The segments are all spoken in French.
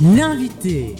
L'invité.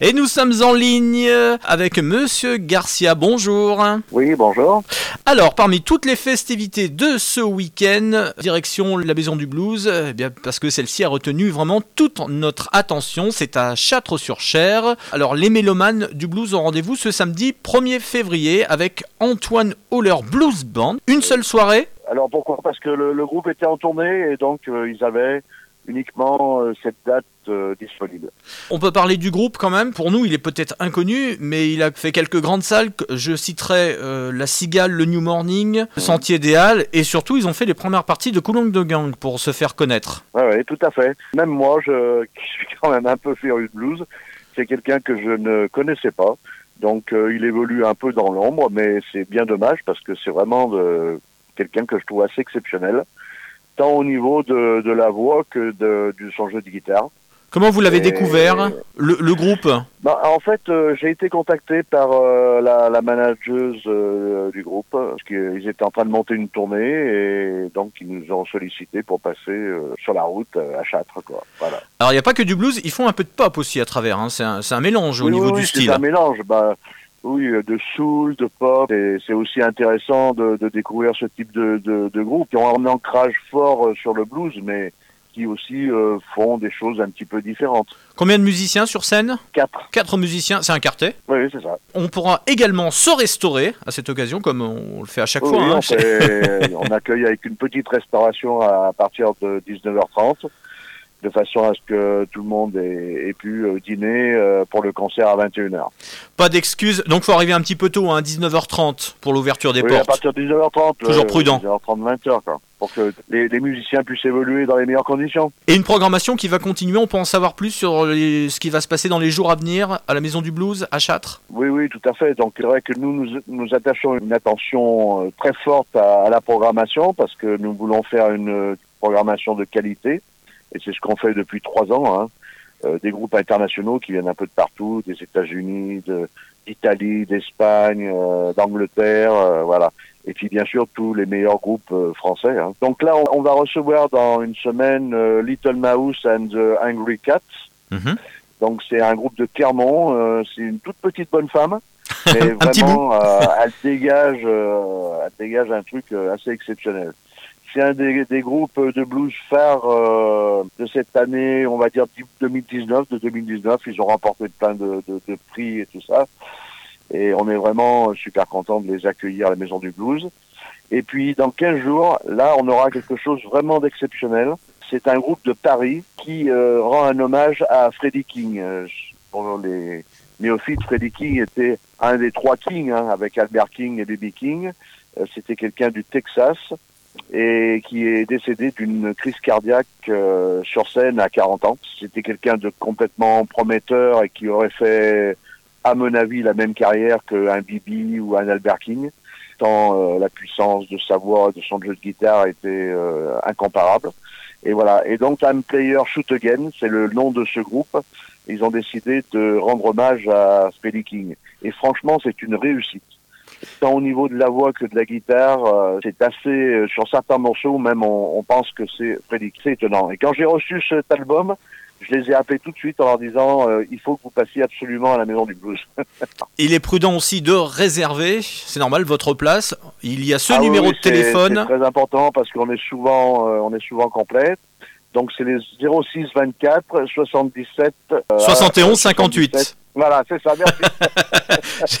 Et nous sommes en ligne avec Monsieur Garcia. Bonjour. Oui, bonjour. Alors, parmi toutes les festivités de ce week-end, direction la Maison du Blues, eh bien, parce que celle-ci a retenu vraiment toute notre attention, c'est à Châtres-sur-Cher. Alors, les mélomanes du blues ont rendez-vous ce samedi 1er février avec Antoine Holler Blues Band. Une seule soirée? Alors pourquoi? Parce que le, le groupe était en tournée et donc euh, ils avaient uniquement euh, cette date euh, disponible. On peut parler du groupe quand même. Pour nous, il est peut-être inconnu, mais il a fait quelques grandes salles. Je citerai euh, La Cigale, le New Morning, le Sentier des Halles, et surtout, ils ont fait les premières parties de Coulomb de Gang pour se faire connaître. Oui, ouais, tout à fait. Même moi, je qui suis quand même un peu féru de blues, c'est quelqu'un que je ne connaissais pas. Donc euh, il évolue un peu dans l'ombre, mais c'est bien dommage parce que c'est vraiment de, quelqu'un que je trouve assez exceptionnel, tant au niveau de, de la voix que de, de son jeu de guitare. Comment vous l'avez Et- découvert, le, le groupe Bah, en fait, euh, j'ai été contacté par euh, la, la manageuse euh, du groupe, parce qu'ils étaient en train de monter une tournée, et donc ils nous ont sollicité pour passer sur la route à Châtres, quoi. Voilà. Alors, il n'y a pas que du blues, ils font un peu de pop aussi à travers. hein. C'est un, un mélange au niveau oui, du oui, style. C'est un mélange, bah, oui, euh, de soul, de pop, et c'est aussi intéressant de, de découvrir ce type de, de, de groupe qui ont un ancrage fort euh, sur le blues, mais qui aussi euh, font des choses un petit peu différentes. Combien de musiciens sur scène? Quatre. Quatre musiciens, c'est un quartet. Oui, oui, c'est ça. On pourra également se restaurer à cette occasion, comme on le fait à chaque Oui, fois. oui, hein. on, fait- on accueille avec une petite restauration à partir de 19h30, de façon à ce que tout le monde ait, ait pu euh, dîner euh, pour le concert à 21h. Pas d'excuses, donc faut arriver un petit peu tôt, hein, 19h30 pour l'ouverture des Oui, à portes. partir de 19h30. Toujours prudent. 19h30, 20h, quoi, pour que les, les musiciens puissent évoluer dans les meilleures conditions. Et une programmation qui va continuer, on peut en savoir plus sur les- ce qui va se passer dans les jours à venir à la Maison du Blues à Châtres Oui, oui, tout à fait. Donc, c'est vrai que nous, nous, nous attachons une attention euh, très forte à, à la programmation parce que nous voulons faire une euh, programmation de qualité. Et c'est ce qu'on fait depuis trois ans. Hein. Euh, des groupes internationaux qui viennent un peu de partout, des États-Unis, de- d'Italie, d'Espagne, euh, d'Angleterre, euh, voilà. Et puis bien sûr tous les meilleurs groupes euh, français. hein. Donc là, on, on va recevoir dans une semaine euh, Little Mouse and the Angry Cats. Mhm. Donc c'est un groupe de Clermont. euh, c'est une toute petite bonne femme, mais vraiment, euh, elle dégage, euh, elle dégage un truc euh, assez exceptionnel. C'est un des, des groupes de blues phares euh, de cette année, on va dire 2019, de 2019. Ils ont remporté plein de, de, de prix et tout ça. Et on est vraiment super content de les accueillir à la Maison du Blues. Et puis dans 15 jours, là, on aura quelque chose vraiment d'exceptionnel. C'est un groupe de Paris qui euh, rend un hommage à Freddie King. Euh, pour les néophytes, Freddie King était un des trois Kings, hein, avec Albert King et B.B. King. Euh, C'était quelqu'un du Texas et qui est décédé d'une crise cardiaque euh, sur scène à 40 ans. C'était quelqu'un de complètement prometteur et qui aurait fait, à mon avis, la même carrière qu'un Bibi ou un Albert King, tant euh, la puissance de sa voix, de son jeu de guitare était euh, incomparable. Et voilà. Et donc, Time Player Shoot Again, c'est le nom de ce groupe. Ils ont décidé de rendre hommage à Freddie King. Et franchement, c'est une réussite tant au niveau de la voix que de la guitare, euh, c'est assez, euh, sur certains morceaux, même on, on pense que c'est. C'est étonnant. Et quand j'ai reçu cet album, je les ai appelés tout de suite en leur disant euh, il faut que vous passiez absolument à la maison du blues. Il est prudent aussi de réserver, c'est normal, votre place. Il y a ce Ah numéro oui, de téléphone. C'est très important parce qu'on est souvent, euh, on est souvent complète. Donc c'est les 06 24 77 euh, 71 euh, 58. 77. Voilà, c'est ça. Merci.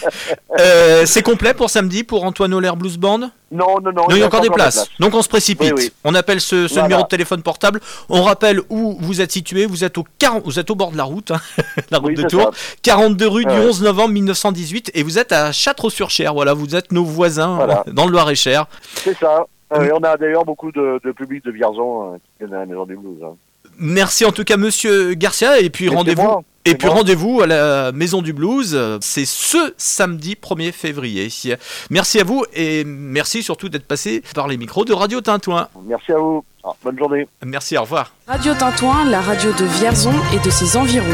Euh, c'est complet pour samedi pour Antoine Holler Blues Band? Non, non, non. Non, il y a encore des places. Donc on se précipite. Oui, oui. On appelle ce, ce Voilà. numéro de téléphone portable. On rappelle où vous êtes situé. Vous êtes au 40 vous êtes au bord de la route, hein, la route Oui, de Tours, ça. 42 rue du Ouais. 11 novembre 1918 et vous êtes à Châtres-sur-Cher. Voilà, vous êtes nos voisins Voilà. euh, dans le Loir-et-Cher. C'est ça. Euh, et on a d'ailleurs beaucoup de, de public de Vierzon euh, qui viennent à la maison du blues. hein. Merci en tout cas Monsieur Garcia et puis rendez-vous et puis rendez-vous à la Maison du Blues, c'est ce samedi 1er février. Merci à vous et merci surtout d'être passé par les micros de Radio Tintouin. Merci à vous. Ah, bonne journée. Merci, au revoir. Radio Tintouin, la radio de Vierzon et de ses environs.